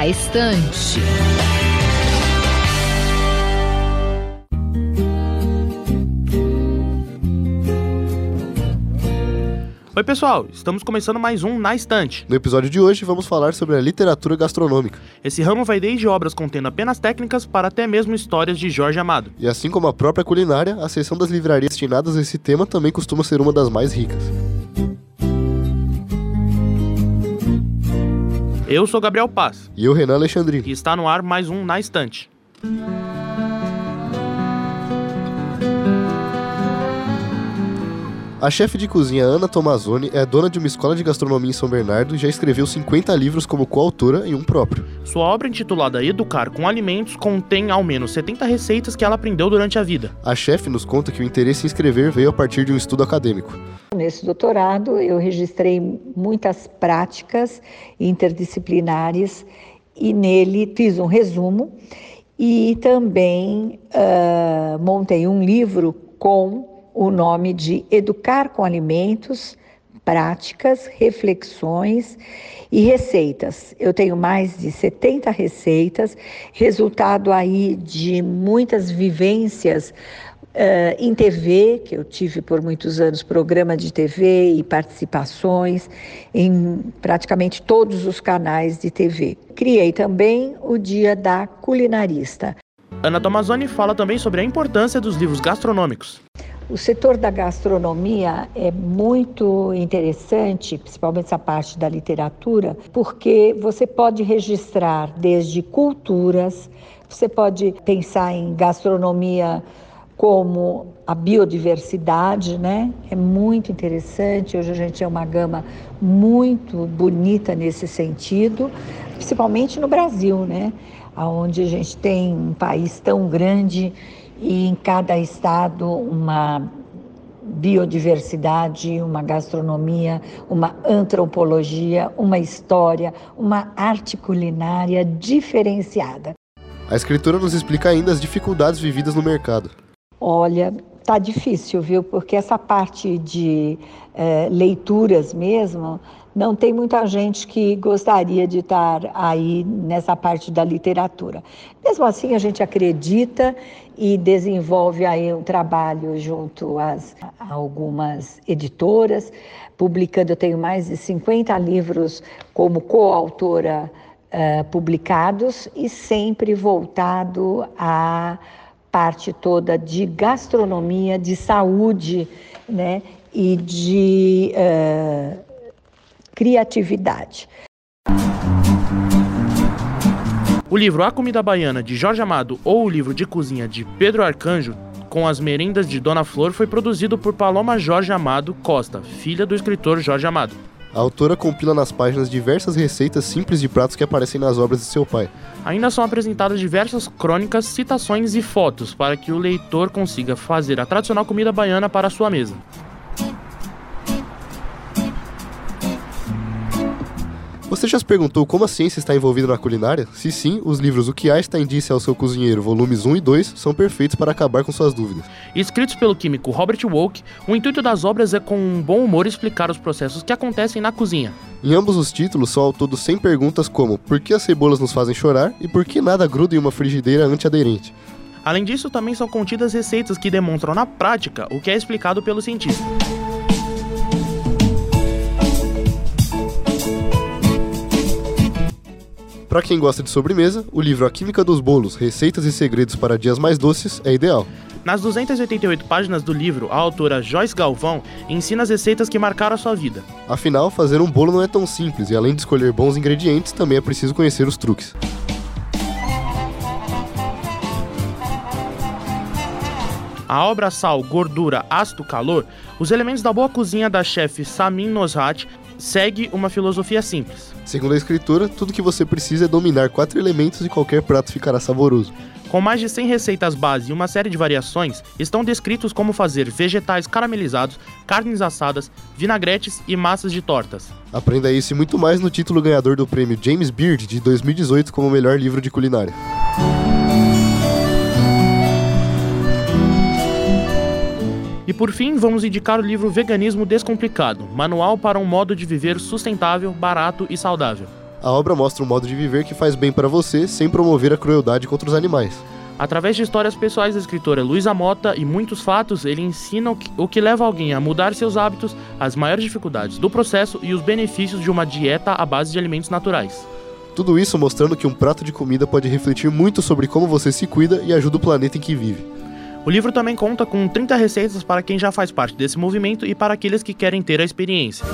Na Estante. Oi, pessoal, estamos começando mais um Na Estante. No episódio de hoje, vamos falar sobre a literatura gastronômica. Esse ramo vai desde obras contendo apenas técnicas para até mesmo histórias de Jorge Amado. E assim como a própria culinária, a seção das livrarias destinadas a esse tema também costuma ser uma das mais ricas. Eu sou Gabriel Paz. E eu, Renan Alexandrino. E está no ar mais um Na Estante. A chefe de cozinha Ana Tomazoni é dona de uma escola de gastronomia em São Bernardo e já escreveu 50 livros como coautora e um próprio. Sua obra intitulada Educar com Alimentos contém ao menos 70 receitas que ela aprendeu durante a vida. A chefe nos conta que o interesse em escrever veio a partir de um estudo acadêmico. Nesse doutorado, eu registrei muitas práticas interdisciplinares e nele fiz um resumo e também uh, montei um livro com o nome de Educar com Alimentos, Práticas, Reflexões e Receitas. Eu tenho mais de 70 receitas, resultado aí de muitas vivências Uh, em TV, que eu tive por muitos anos programa de TV e participações em praticamente todos os canais de TV. Criei também o Dia da Culinarista. Ana Tomazoni fala também sobre a importância dos livros gastronômicos. O setor da gastronomia é muito interessante, principalmente essa parte da literatura, porque você pode registrar desde culturas, você pode pensar em gastronomia como a biodiversidade, né? É muito interessante. Hoje a gente tem uma gama muito bonita nesse sentido, principalmente no Brasil, né? Onde a gente tem um país tão grande e em cada estado uma biodiversidade, uma gastronomia, uma antropologia, uma história, uma arte culinária diferenciada. A escritora nos explica ainda as dificuldades vividas no mercado. Olha, tá difícil, viu? Porque essa parte de é, leituras mesmo, não tem muita gente que gostaria de estar aí nessa parte da literatura. Mesmo assim, a gente acredita e desenvolve aí um trabalho junto às, a algumas editoras, publicando, eu tenho mais de 50 livros como coautora uh, publicados e sempre voltado à parte toda de gastronomia, de saúde, né, e de uh, criatividade. O livro A Comida Baiana, de Jorge Amado, ou o livro de cozinha de Pedro Arcanjo, com as merendas de Dona Flor, foi produzido por Paloma Jorge Amado Costa, filha do escritor Jorge Amado. A autora compila nas páginas diversas receitas simples de pratos que aparecem nas obras de seu pai. Ainda são apresentadas diversas crônicas, citações e fotos para que o leitor consiga fazer a tradicional comida baiana para sua mesa. Você já se perguntou como a ciência está envolvida na culinária? Se sim, os livros O que Einstein disse ao seu cozinheiro, volumes 1 e 2, são perfeitos para acabar com suas dúvidas. Escritos pelo químico Robert Woke, o intuito das obras é com um bom humor explicar os processos que acontecem na cozinha. Em ambos os títulos são ao todo 100 perguntas como por que as cebolas nos fazem chorar e por que nada gruda em uma frigideira antiaderente. Além disso, também são contidas receitas que demonstram na prática o que é explicado pelo cientista. Para quem gosta de sobremesa, o livro A Química dos Bolos, Receitas e Segredos para Dias Mais Doces é ideal. Nas 288 páginas do livro, a autora Joyce Galvão ensina as receitas que marcaram a sua vida. Afinal, fazer um bolo não é tão simples e além de escolher bons ingredientes, também é preciso conhecer os truques. A obra Sal, Gordura, Ácido, Calor, os elementos da boa cozinha da chefe Samin Nosrat segue uma filosofia simples. Segundo a escritura, tudo que você precisa é dominar quatro elementos e qualquer prato ficará saboroso. Com mais de 100 receitas base e uma série de variações, estão descritos como fazer vegetais caramelizados, carnes assadas, vinagretes e massas de tortas. Aprenda isso e muito mais no título ganhador do prêmio James Beard de 2018 como melhor livro de culinária. Por fim, vamos indicar o livro Veganismo Descomplicado Manual para um modo de viver sustentável, barato e saudável. A obra mostra um modo de viver que faz bem para você sem promover a crueldade contra os animais. Através de histórias pessoais da escritora Luísa Mota e muitos fatos, ele ensina o que, o que leva alguém a mudar seus hábitos, as maiores dificuldades do processo e os benefícios de uma dieta à base de alimentos naturais. Tudo isso mostrando que um prato de comida pode refletir muito sobre como você se cuida e ajuda o planeta em que vive. O livro também conta com 30 receitas para quem já faz parte desse movimento e para aqueles que querem ter a experiência.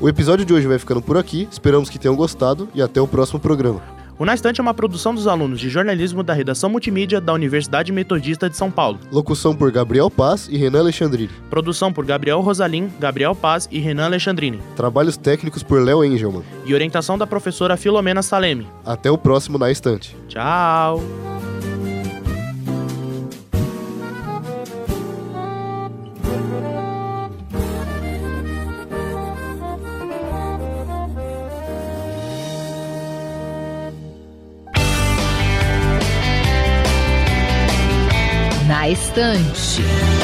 O episódio de hoje vai ficando por aqui, esperamos que tenham gostado e até o próximo programa. O Na Estante é uma produção dos alunos de jornalismo da redação multimídia da Universidade Metodista de São Paulo. Locução por Gabriel Paz e Renan Alexandrini. Produção por Gabriel Rosalim, Gabriel Paz e Renan Alexandrini. Trabalhos técnicos por Léo Engelman. E orientação da professora Filomena Saleme. Até o próximo Na Estante. Tchau! Estante.